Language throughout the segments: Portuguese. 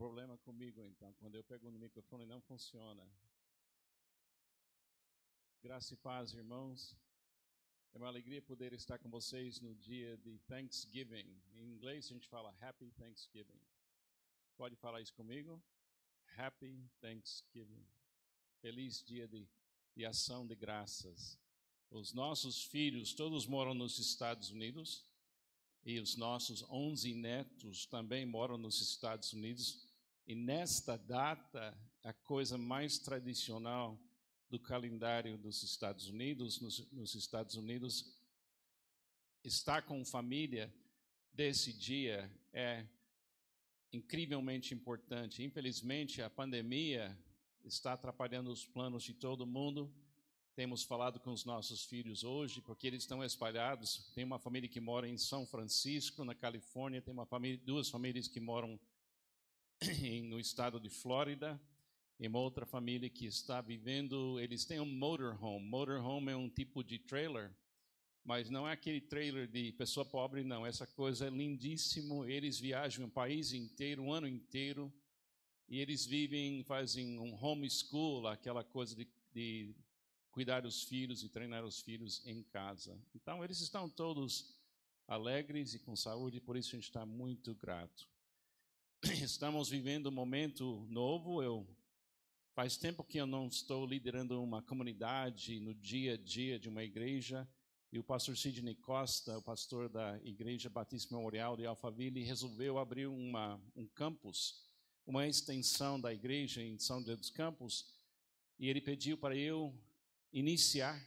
problema comigo, então. Quando eu pego no microfone, não funciona. Graça e paz, irmãos. É uma alegria poder estar com vocês no dia de Thanksgiving. Em inglês a gente fala Happy Thanksgiving. Pode falar isso comigo? Happy Thanksgiving. Feliz dia de, de ação de graças. Os nossos filhos todos moram nos Estados Unidos e os nossos 11 netos também moram nos Estados Unidos. E nesta data, a coisa mais tradicional do calendário dos Estados Unidos, nos, nos Estados Unidos, estar com família desse dia é incrivelmente importante. Infelizmente, a pandemia está atrapalhando os planos de todo mundo temos falado com os nossos filhos hoje, porque eles estão espalhados. Tem uma família que mora em São Francisco, na Califórnia, tem uma família, duas famílias que moram no estado de Flórida, e uma outra família que está vivendo. Eles têm um motorhome. Motorhome é um tipo de trailer, mas não é aquele trailer de pessoa pobre, não. Essa coisa é lindíssimo. Eles viajam o país inteiro, o ano inteiro, e eles vivem, fazem um homeschool, aquela coisa de, de cuidar dos filhos e treinar os filhos em casa. Então, eles estão todos alegres e com saúde, por isso a gente está muito grato. Estamos vivendo um momento novo. Eu faz tempo que eu não estou liderando uma comunidade no dia a dia de uma igreja. E o pastor Sidney Costa, o pastor da Igreja Batista Memorial de Alphaville, resolveu abrir uma, um campus, uma extensão da igreja em São José dos Campos. E ele pediu para eu iniciar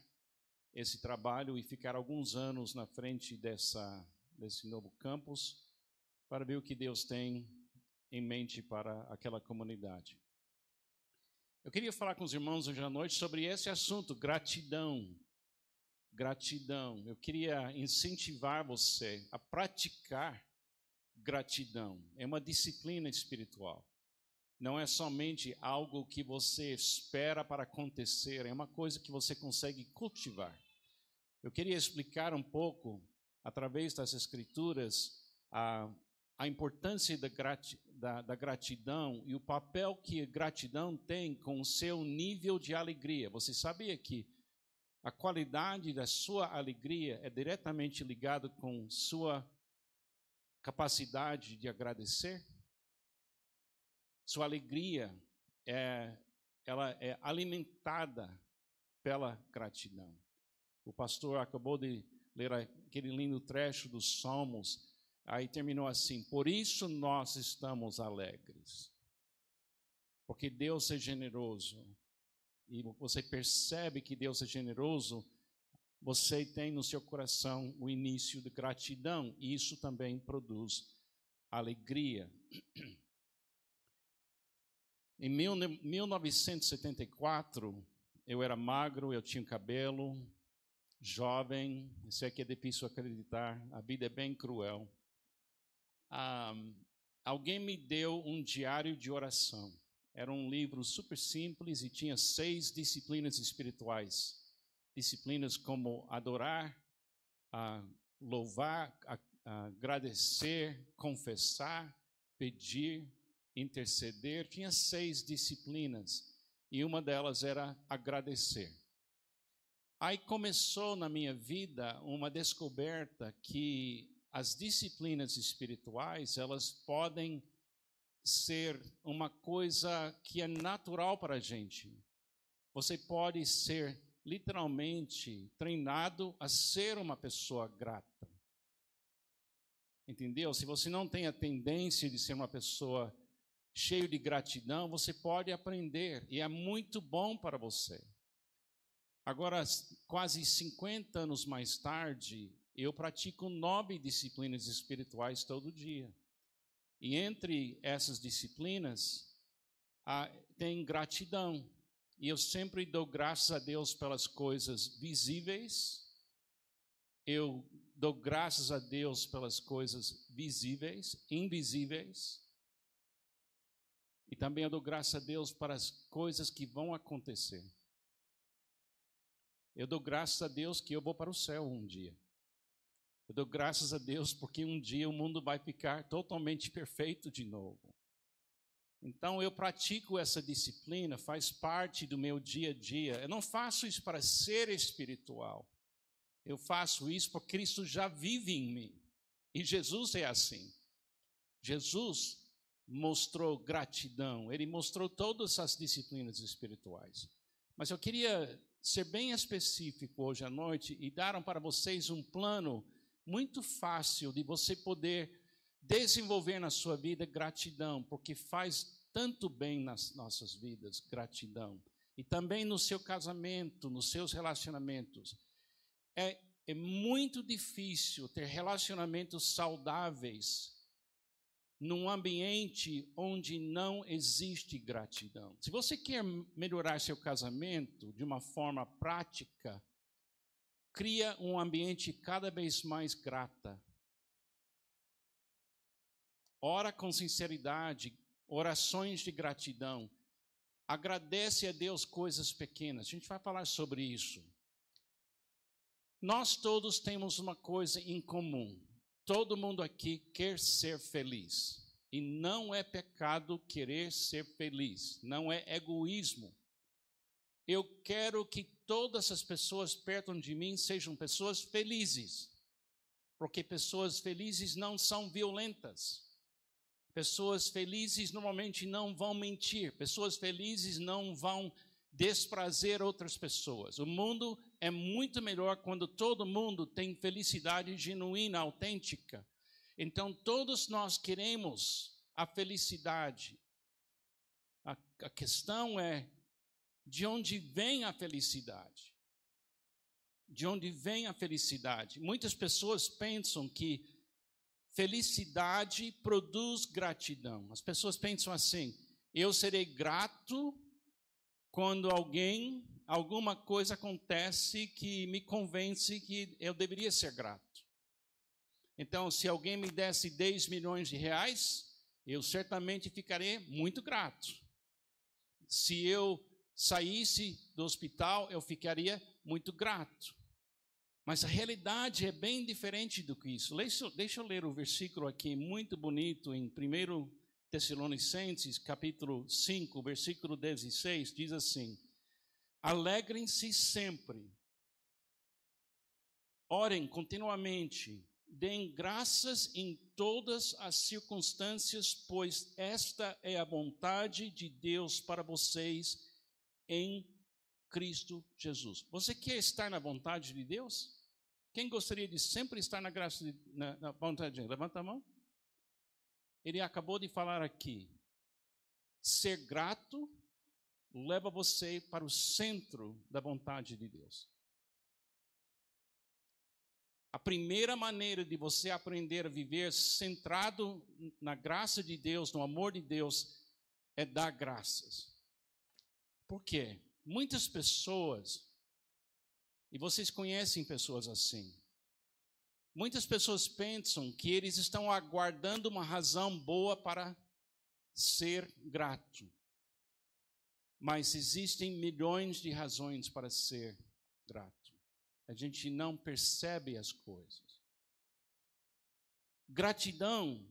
esse trabalho e ficar alguns anos na frente dessa, desse novo campus para ver o que Deus tem em mente para aquela comunidade. Eu queria falar com os irmãos hoje à noite sobre esse assunto, gratidão. Gratidão. Eu queria incentivar você a praticar gratidão. É uma disciplina espiritual não é somente algo que você espera para acontecer, é uma coisa que você consegue cultivar. Eu queria explicar um pouco, através das Escrituras, a, a importância da, grati, da, da gratidão e o papel que gratidão tem com o seu nível de alegria. Você sabia que a qualidade da sua alegria é diretamente ligada com sua capacidade de agradecer? Sua alegria é, ela é alimentada pela gratidão. O pastor acabou de ler aquele lindo trecho dos Salmos, aí terminou assim: Por isso nós estamos alegres, porque Deus é generoso. E você percebe que Deus é generoso, você tem no seu coração o início de gratidão, e isso também produz alegria. Em 1974, eu era magro, eu tinha cabelo, jovem, isso aqui é difícil acreditar, a vida é bem cruel. Ah, alguém me deu um diário de oração. Era um livro super simples e tinha seis disciplinas espirituais. Disciplinas como adorar, ah, louvar, agradecer, confessar, pedir, interceder, tinha seis disciplinas e uma delas era agradecer. Aí começou na minha vida uma descoberta que as disciplinas espirituais, elas podem ser uma coisa que é natural para a gente. Você pode ser literalmente treinado a ser uma pessoa grata. Entendeu? Se você não tem a tendência de ser uma pessoa cheio de gratidão, você pode aprender e é muito bom para você. Agora, quase 50 anos mais tarde, eu pratico nove disciplinas espirituais todo dia. E entre essas disciplinas, tem gratidão. E eu sempre dou graças a Deus pelas coisas visíveis. Eu dou graças a Deus pelas coisas visíveis, invisíveis. E também eu dou graças a Deus para as coisas que vão acontecer. Eu dou graças a Deus que eu vou para o céu um dia. Eu dou graças a Deus porque um dia o mundo vai ficar totalmente perfeito de novo. Então eu pratico essa disciplina, faz parte do meu dia a dia. Eu não faço isso para ser espiritual. Eu faço isso porque Cristo já vive em mim. E Jesus é assim. Jesus mostrou gratidão, ele mostrou todas as disciplinas espirituais. Mas eu queria ser bem específico hoje à noite e dar para vocês um plano muito fácil de você poder desenvolver na sua vida gratidão, porque faz tanto bem nas nossas vidas, gratidão. E também no seu casamento, nos seus relacionamentos. É, é muito difícil ter relacionamentos saudáveis num ambiente onde não existe gratidão. Se você quer melhorar seu casamento de uma forma prática, cria um ambiente cada vez mais grata. Ora com sinceridade, orações de gratidão. Agradece a Deus coisas pequenas. A gente vai falar sobre isso. Nós todos temos uma coisa em comum. Todo mundo aqui quer ser feliz. E não é pecado querer ser feliz, não é egoísmo. Eu quero que todas as pessoas perto de mim sejam pessoas felizes, porque pessoas felizes não são violentas. Pessoas felizes normalmente não vão mentir, pessoas felizes não vão desprazer outras pessoas. O mundo é muito melhor quando todo mundo tem felicidade genuína, autêntica. Então, todos nós queremos a felicidade. A, a questão é de onde vem a felicidade? De onde vem a felicidade? Muitas pessoas pensam que felicidade produz gratidão. As pessoas pensam assim: eu serei grato quando alguém, alguma coisa acontece que me convence que eu deveria ser grato. Então, se alguém me desse 10 milhões de reais, eu certamente ficarei muito grato. Se eu saísse do hospital, eu ficaria muito grato. Mas a realidade é bem diferente do que isso. Deixa, eu ler o versículo aqui, muito bonito, em 1 Tessalonicenses, capítulo 5, versículo 16, diz assim: Alegrem-se sempre, orem continuamente, deem graças em todas as circunstâncias, pois esta é a vontade de Deus para vocês em Cristo Jesus. Você quer estar na vontade de Deus? Quem gostaria de sempre estar na graça de, na, na vontade de Deus? Levanta a mão ele acabou de falar aqui. Ser grato leva você para o centro da vontade de Deus. A primeira maneira de você aprender a viver centrado na graça de Deus, no amor de Deus, é dar graças. Por quê? Muitas pessoas, e vocês conhecem pessoas assim, Muitas pessoas pensam que eles estão aguardando uma razão boa para ser grato. Mas existem milhões de razões para ser grato. A gente não percebe as coisas. Gratidão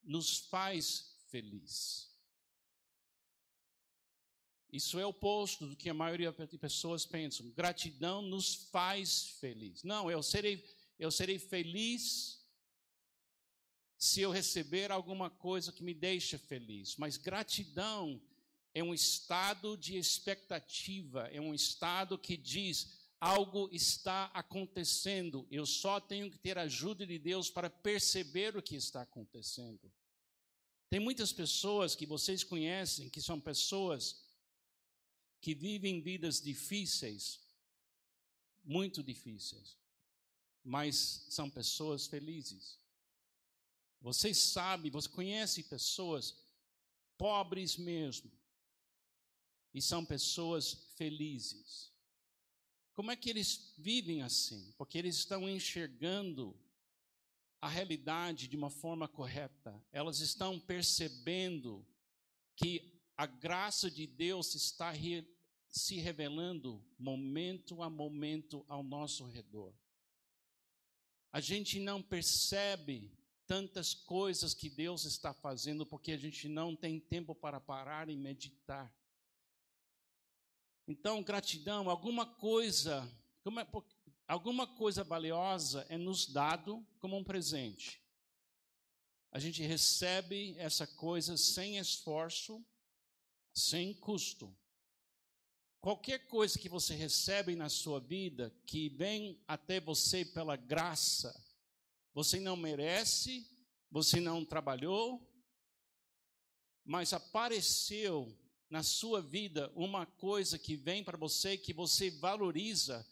nos faz feliz. Isso é oposto do que a maioria das pessoas pensam. Gratidão nos faz feliz. Não, eu serei eu serei feliz se eu receber alguma coisa que me deixa feliz. Mas gratidão é um estado de expectativa, é um estado que diz: algo está acontecendo, eu só tenho que ter a ajuda de Deus para perceber o que está acontecendo. Tem muitas pessoas que vocês conhecem que são pessoas que vivem vidas difíceis, muito difíceis mas são pessoas felizes. Vocês sabem, você conhece pessoas pobres mesmo, e são pessoas felizes. Como é que eles vivem assim? Porque eles estão enxergando a realidade de uma forma correta. Elas estão percebendo que a graça de Deus está se revelando momento a momento ao nosso redor a gente não percebe tantas coisas que Deus está fazendo porque a gente não tem tempo para parar e meditar. Então, gratidão, alguma coisa, alguma coisa valiosa é nos dado como um presente. A gente recebe essa coisa sem esforço, sem custo. Qualquer coisa que você recebe na sua vida, que vem até você pela graça, você não merece, você não trabalhou, mas apareceu na sua vida uma coisa que vem para você, que você valoriza,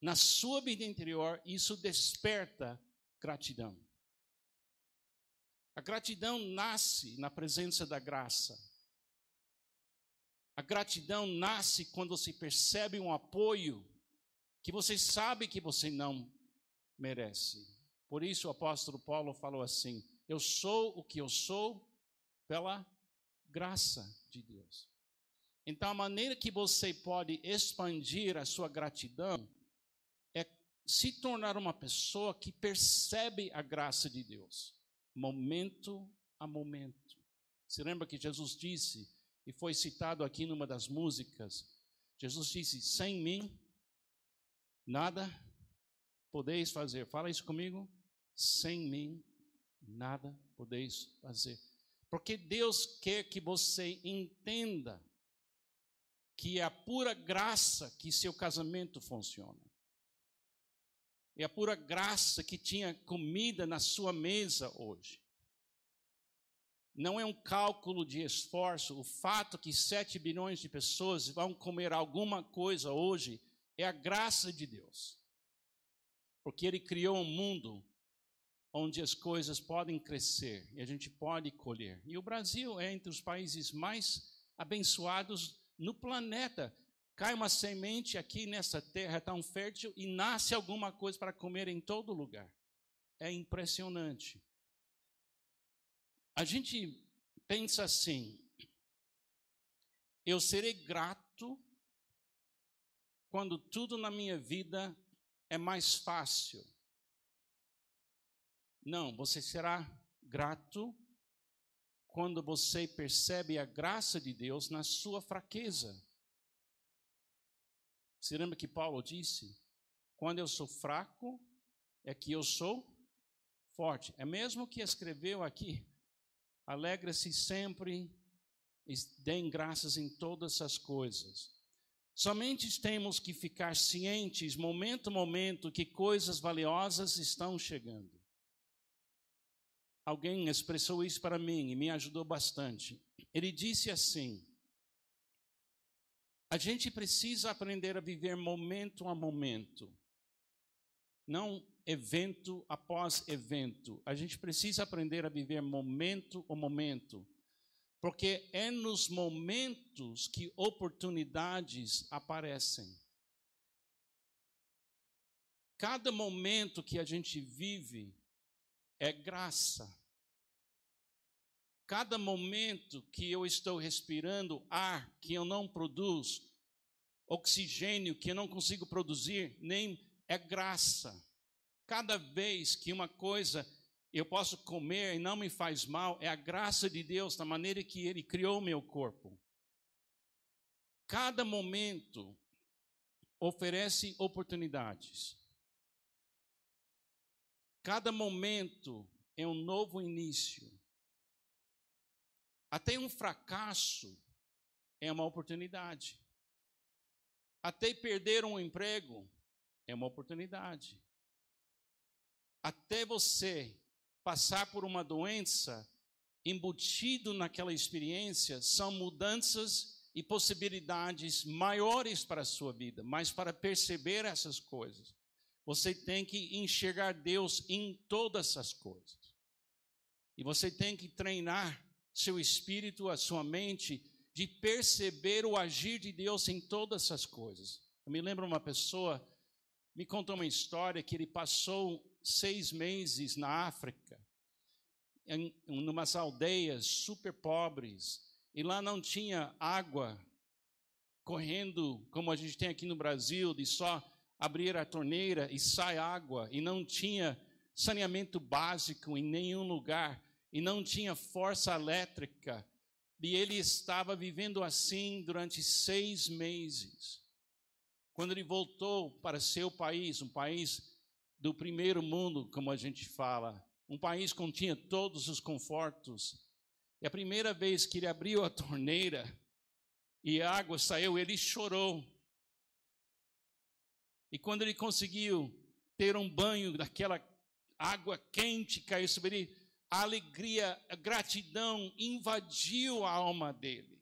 na sua vida interior, isso desperta gratidão. A gratidão nasce na presença da graça. A gratidão nasce quando você percebe um apoio que você sabe que você não merece. Por isso o apóstolo Paulo falou assim: Eu sou o que eu sou pela graça de Deus. Então, a maneira que você pode expandir a sua gratidão é se tornar uma pessoa que percebe a graça de Deus, momento a momento. Se lembra que Jesus disse e foi citado aqui numa das músicas. Jesus disse: Sem mim, nada podeis fazer. Fala isso comigo. Sem mim, nada podeis fazer. Porque Deus quer que você entenda que é a pura graça que seu casamento funciona. É a pura graça que tinha comida na sua mesa hoje não é um cálculo de esforço. O fato que 7 bilhões de pessoas vão comer alguma coisa hoje é a graça de Deus. Porque Ele criou um mundo onde as coisas podem crescer e a gente pode colher. E o Brasil é entre os países mais abençoados no planeta. Cai uma semente aqui nessa terra tão fértil e nasce alguma coisa para comer em todo lugar. É impressionante. A gente pensa assim: eu serei grato quando tudo na minha vida é mais fácil. Não, você será grato quando você percebe a graça de Deus na sua fraqueza. Você lembra que Paulo disse? Quando eu sou fraco, é que eu sou forte. É mesmo que escreveu aqui Alegra-se sempre e deem graças em todas as coisas. Somente temos que ficar cientes, momento a momento, que coisas valiosas estão chegando. Alguém expressou isso para mim e me ajudou bastante. Ele disse assim: a gente precisa aprender a viver momento a momento, não evento após evento. A gente precisa aprender a viver momento a momento, porque é nos momentos que oportunidades aparecem. Cada momento que a gente vive é graça. Cada momento que eu estou respirando ar que eu não produzo, oxigênio que eu não consigo produzir, nem é graça. Cada vez que uma coisa eu posso comer e não me faz mal, é a graça de Deus, da maneira que Ele criou o meu corpo. Cada momento oferece oportunidades. Cada momento é um novo início. Até um fracasso é uma oportunidade. Até perder um emprego é uma oportunidade até você passar por uma doença, embutido naquela experiência, são mudanças e possibilidades maiores para a sua vida, mas para perceber essas coisas, você tem que enxergar Deus em todas essas coisas. E você tem que treinar seu espírito, a sua mente, de perceber o agir de Deus em todas essas coisas. Eu me lembro uma pessoa me contou uma história que ele passou seis meses na África, em umas aldeias super pobres, e lá não tinha água correndo como a gente tem aqui no Brasil, de só abrir a torneira e sai água, e não tinha saneamento básico em nenhum lugar e não tinha força elétrica. E ele estava vivendo assim durante seis meses. Quando ele voltou para seu país, um país do primeiro mundo, como a gente fala, um país que tinha todos os confortos, e a primeira vez que ele abriu a torneira e a água saiu, ele chorou. E quando ele conseguiu ter um banho daquela água quente cair sobre ele, a alegria, a gratidão invadiu a alma dele.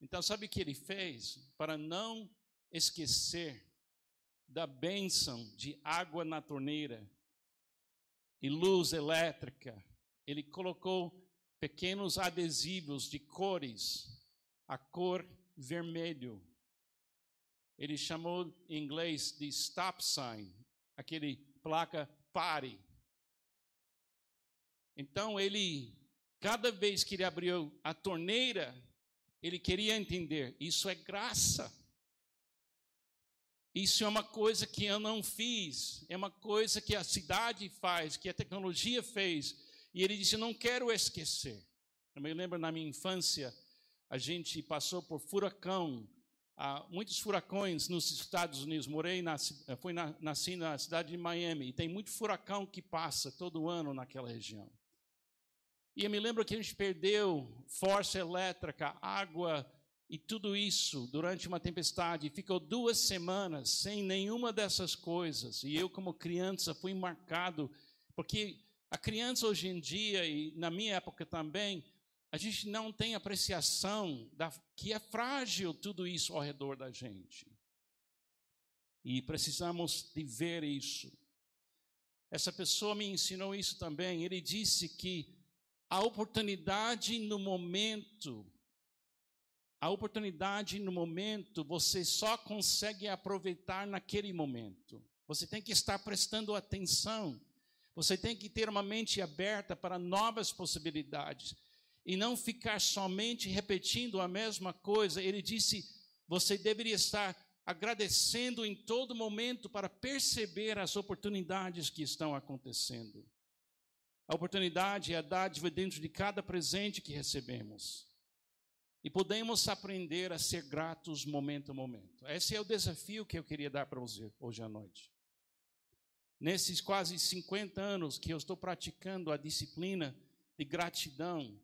Então, sabe o que ele fez? Para não esquecer da bênção de água na torneira e luz elétrica, ele colocou pequenos adesivos de cores, a cor vermelho. Ele chamou em inglês de stop sign, aquele placa pare. Então ele, cada vez que ele abriu a torneira, ele queria entender: isso é graça. Isso é uma coisa que eu não fiz, é uma coisa que a cidade faz, que a tecnologia fez. E ele disse: Não quero esquecer. Eu me lembro na minha infância, a gente passou por furacão, muitos furacões nos Estados Unidos. Morei, na, fui na, nasci na cidade de Miami, e tem muito furacão que passa todo ano naquela região. E eu me lembro que a gente perdeu força elétrica, água e tudo isso durante uma tempestade. Ficou duas semanas sem nenhuma dessas coisas. E eu, como criança, fui marcado, porque a criança hoje em dia, e na minha época também, a gente não tem apreciação da, que é frágil tudo isso ao redor da gente. E precisamos de ver isso. Essa pessoa me ensinou isso também. Ele disse que a oportunidade no momento, a oportunidade no momento, você só consegue aproveitar naquele momento. Você tem que estar prestando atenção. Você tem que ter uma mente aberta para novas possibilidades e não ficar somente repetindo a mesma coisa. Ele disse: você deveria estar agradecendo em todo momento para perceber as oportunidades que estão acontecendo. A oportunidade é a dádiva dentro de cada presente que recebemos. E podemos aprender a ser gratos momento a momento. Esse é o desafio que eu queria dar para você hoje à noite. Nesses quase 50 anos que eu estou praticando a disciplina de gratidão,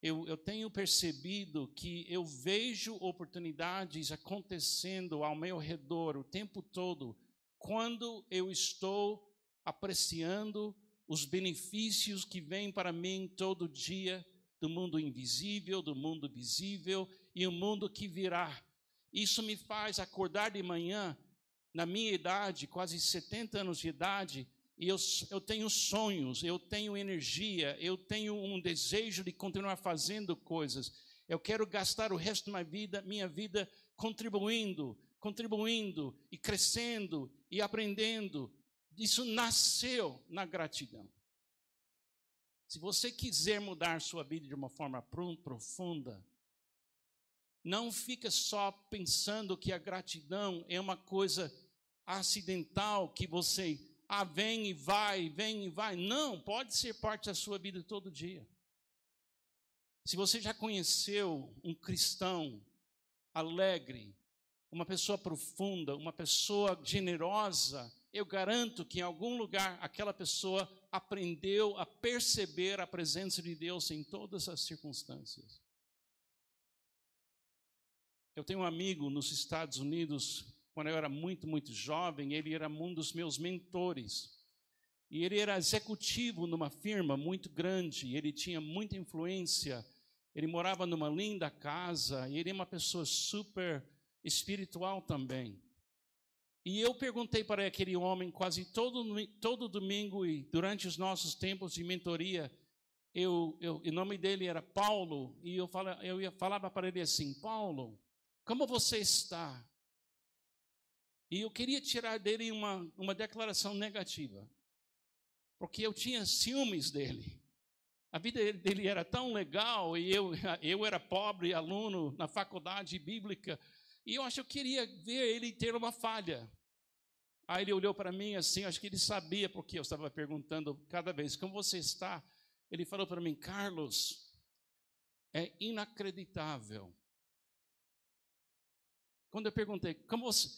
eu, eu tenho percebido que eu vejo oportunidades acontecendo ao meu redor o tempo todo, quando eu estou apreciando os benefícios que vêm para mim todo dia do mundo invisível, do mundo visível e o mundo que virá. Isso me faz acordar de manhã, na minha idade, quase 70 anos de idade, e eu, eu tenho sonhos, eu tenho energia, eu tenho um desejo de continuar fazendo coisas. Eu quero gastar o resto da minha vida, minha vida contribuindo, contribuindo e crescendo e aprendendo. Isso nasceu na gratidão. Se você quiser mudar sua vida de uma forma profunda, não fica só pensando que a gratidão é uma coisa acidental que você ah, vem e vai, vem e vai. Não, pode ser parte da sua vida todo dia. Se você já conheceu um cristão alegre, uma pessoa profunda, uma pessoa generosa, eu garanto que em algum lugar aquela pessoa aprendeu a perceber a presença de Deus em todas as circunstâncias. Eu tenho um amigo nos Estados Unidos quando eu era muito, muito jovem, ele era um dos meus mentores. E ele era executivo numa firma muito grande, ele tinha muita influência, ele morava numa linda casa, e ele é uma pessoa super espiritual também. E eu perguntei para aquele homem quase todo, todo domingo e durante os nossos tempos de mentoria, eu, eu, o nome dele era Paulo, e eu, fala, eu ia, falava para ele assim: Paulo, como você está? E eu queria tirar dele uma, uma declaração negativa, porque eu tinha ciúmes dele. A vida dele era tão legal e eu, eu era pobre aluno na faculdade bíblica, e eu acho que eu queria ver ele ter uma falha. Aí ele olhou para mim assim, acho que ele sabia porque eu estava perguntando cada vez, como você está? Ele falou para mim, Carlos, é inacreditável. Quando eu perguntei, como você,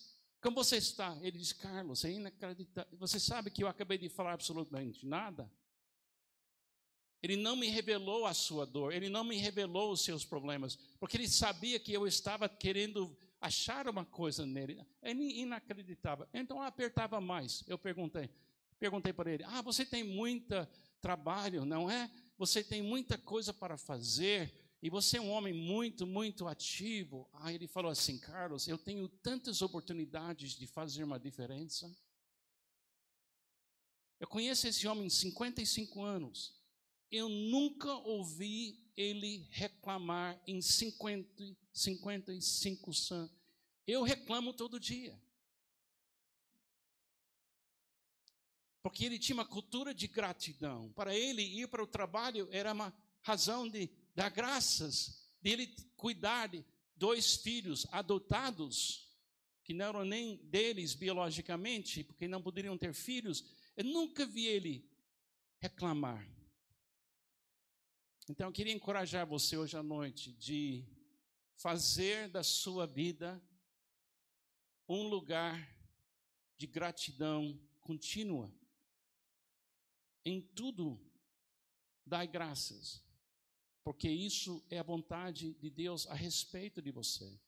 como você está? Ele disse, Carlos, é inacreditável. Você sabe que eu acabei de falar absolutamente nada? Ele não me revelou a sua dor, ele não me revelou os seus problemas, porque ele sabia que eu estava querendo achar uma coisa nele. É inacreditável. Então eu apertava mais. Eu perguntei, perguntei para ele: "Ah, você tem muito trabalho, não é? Você tem muita coisa para fazer e você é um homem muito, muito ativo". Aí ele falou assim: "Carlos, eu tenho tantas oportunidades de fazer uma diferença. Eu conheço esse homem 55 anos eu nunca ouvi ele reclamar em 50, 55 anos. Eu reclamo todo dia. Porque ele tinha uma cultura de gratidão. Para ele, ir para o trabalho era uma razão de dar graças, de ele cuidar de dois filhos adotados, que não eram nem deles biologicamente, porque não poderiam ter filhos. Eu nunca vi ele reclamar. Então eu queria encorajar você hoje à noite de fazer da sua vida um lugar de gratidão contínua. Em tudo, dai graças, porque isso é a vontade de Deus a respeito de você.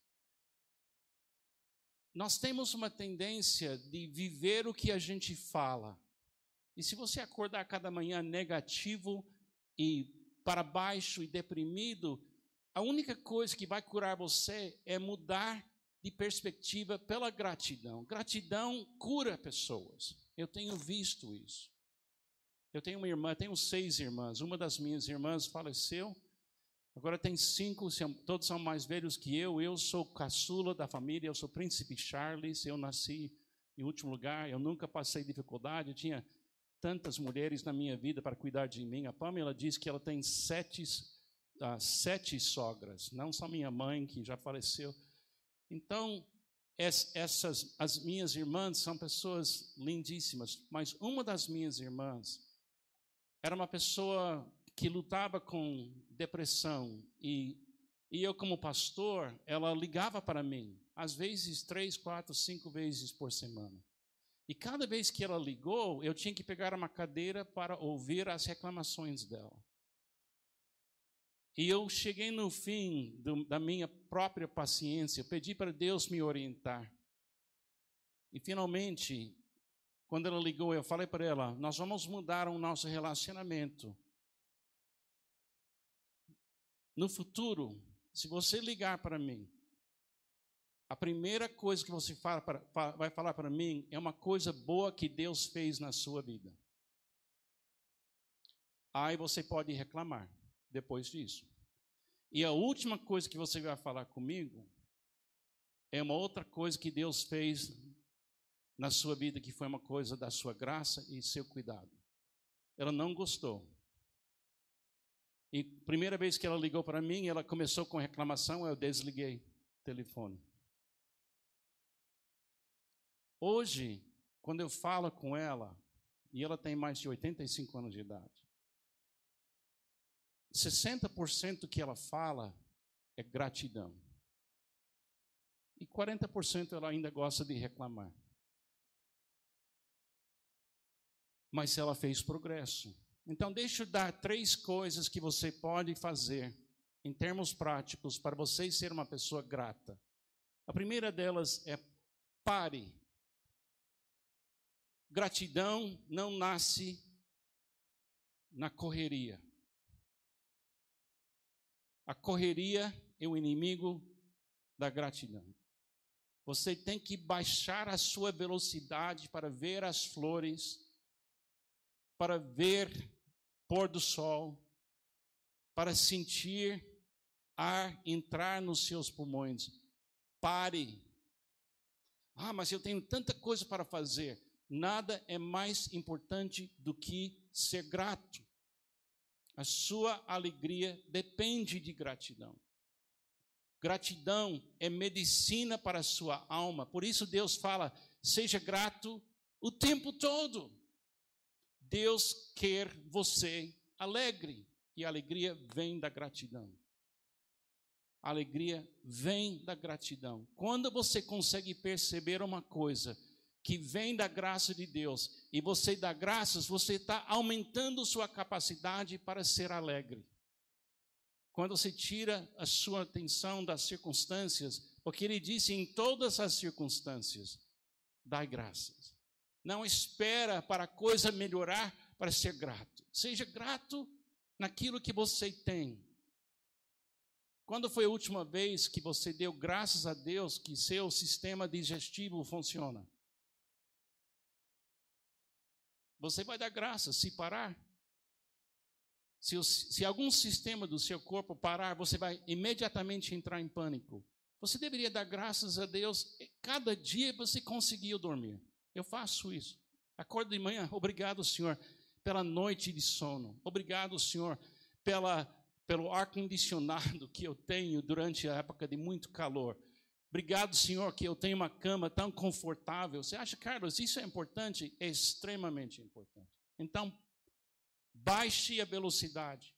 Nós temos uma tendência de viver o que a gente fala. E se você acordar cada manhã negativo e para baixo e deprimido, a única coisa que vai curar você é mudar de perspectiva pela gratidão. Gratidão cura pessoas. Eu tenho visto isso. Eu tenho uma irmã, tenho seis irmãs. Uma das minhas irmãs faleceu. Agora tem cinco, todos são mais velhos que eu. Eu sou caçula da família, eu sou príncipe Charles. Eu nasci em último lugar, eu nunca passei dificuldade. Eu tinha tantas mulheres na minha vida para cuidar de mim. A Pamela diz que ela tem sete, uh, sete sogras, não só minha mãe, que já faleceu. Então, essas, as minhas irmãs são pessoas lindíssimas, mas uma das minhas irmãs era uma pessoa que lutava com depressão e, e eu como pastor, ela ligava para mim, às vezes três, quatro, cinco vezes por semana. E cada vez que ela ligou, eu tinha que pegar uma cadeira para ouvir as reclamações dela. E eu cheguei no fim do, da minha própria paciência, eu pedi para Deus me orientar. E finalmente, quando ela ligou, eu falei para ela: Nós vamos mudar o nosso relacionamento. No futuro, se você ligar para mim a primeira coisa que você fala vai falar para mim é uma coisa boa que Deus fez na sua vida. Aí você pode reclamar depois disso. E a última coisa que você vai falar comigo é uma outra coisa que Deus fez na sua vida, que foi uma coisa da sua graça e seu cuidado. Ela não gostou. E primeira vez que ela ligou para mim, ela começou com reclamação, eu desliguei o telefone. Hoje, quando eu falo com ela, e ela tem mais de 85 anos de idade, 60% que ela fala é gratidão. E 40% ela ainda gosta de reclamar. Mas ela fez progresso. Então, deixa eu dar três coisas que você pode fazer, em termos práticos, para você ser uma pessoa grata. A primeira delas é pare Gratidão não nasce na correria. A correria é o inimigo da gratidão. Você tem que baixar a sua velocidade para ver as flores, para ver pôr do sol, para sentir ar entrar nos seus pulmões. Pare. Ah, mas eu tenho tanta coisa para fazer nada é mais importante do que ser grato. A sua alegria depende de gratidão. Gratidão é medicina para a sua alma. Por isso Deus fala: seja grato O tempo todo. Deus quer você alegre. E a alegria vem da gratidão. A alegria vem da gratidão. Quando você consegue perceber uma coisa que vem da graça de Deus e você dá graças, você está aumentando sua capacidade para ser alegre. Quando você tira a sua atenção das circunstâncias, porque ele disse em todas as circunstâncias, dai graças. Não espera para a coisa melhorar para ser grato. Seja grato naquilo que você tem. Quando foi a última vez que você deu graças a Deus que seu sistema digestivo funciona? Você vai dar graças se parar. Se, se algum sistema do seu corpo parar, você vai imediatamente entrar em pânico. Você deveria dar graças a Deus cada dia você conseguiu dormir. Eu faço isso. Acordo de manhã, obrigado, Senhor, pela noite de sono. Obrigado, Senhor, pela, pelo ar-condicionado que eu tenho durante a época de muito calor. Obrigado, Senhor, que eu tenho uma cama tão confortável. Você acha, Carlos, isso é importante? É extremamente importante. Então, baixe a velocidade.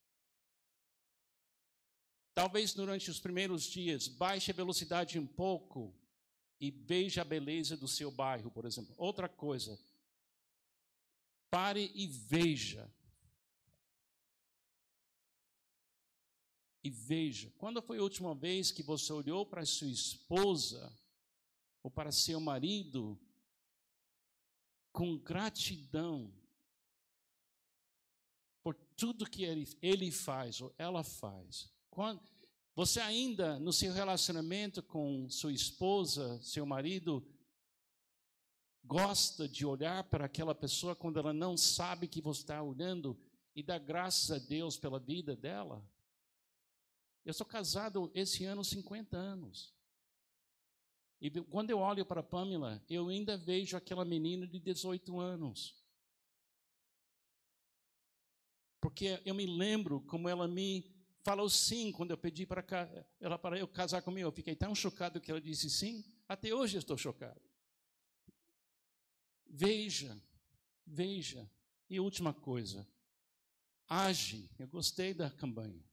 Talvez durante os primeiros dias, baixe a velocidade um pouco e veja a beleza do seu bairro, por exemplo. Outra coisa, pare e veja. E veja, quando foi a última vez que você olhou para sua esposa ou para seu marido com gratidão por tudo que ele, ele faz ou ela faz? Quando, você ainda, no seu relacionamento com sua esposa, seu marido, gosta de olhar para aquela pessoa quando ela não sabe que você está olhando e dar graças a Deus pela vida dela? Eu sou casado esse ano 50 anos. E quando eu olho para Pamela, eu ainda vejo aquela menina de 18 anos. Porque eu me lembro como ela me falou sim quando eu pedi para ela para eu casar comigo. Eu fiquei tão chocado que ela disse sim. Até hoje eu estou chocado. Veja, veja. E última coisa, age. Eu gostei da campanha.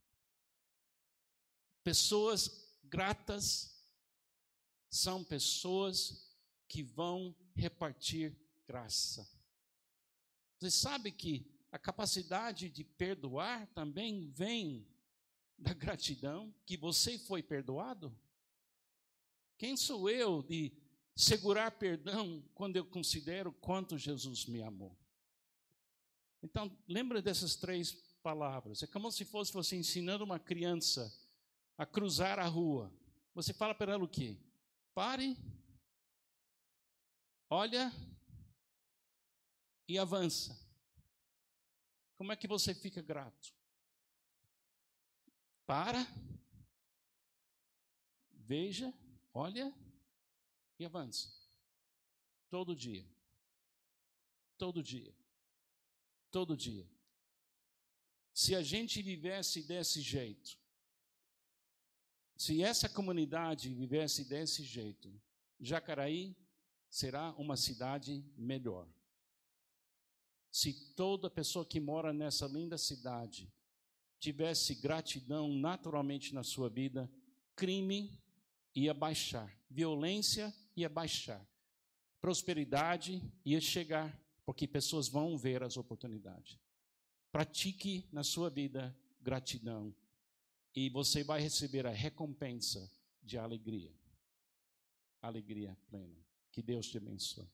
Pessoas gratas são pessoas que vão repartir graça. Você sabe que a capacidade de perdoar também vem da gratidão que você foi perdoado? Quem sou eu de segurar perdão quando eu considero quanto Jesus me amou? Então, lembra dessas três palavras. É como se fosse você ensinando uma criança a cruzar a rua. Você fala para ela o quê? Pare, olha e avança. Como é que você fica grato? para, veja, olha e avança. Todo dia. Todo dia. Todo dia. Se a gente vivesse desse jeito, se essa comunidade vivesse desse jeito, Jacaraí será uma cidade melhor. Se toda pessoa que mora nessa linda cidade tivesse gratidão naturalmente na sua vida, crime ia baixar, violência ia baixar, prosperidade ia chegar, porque pessoas vão ver as oportunidades. Pratique na sua vida gratidão e você vai receber a recompensa de alegria. Alegria plena. Que Deus te abençoe.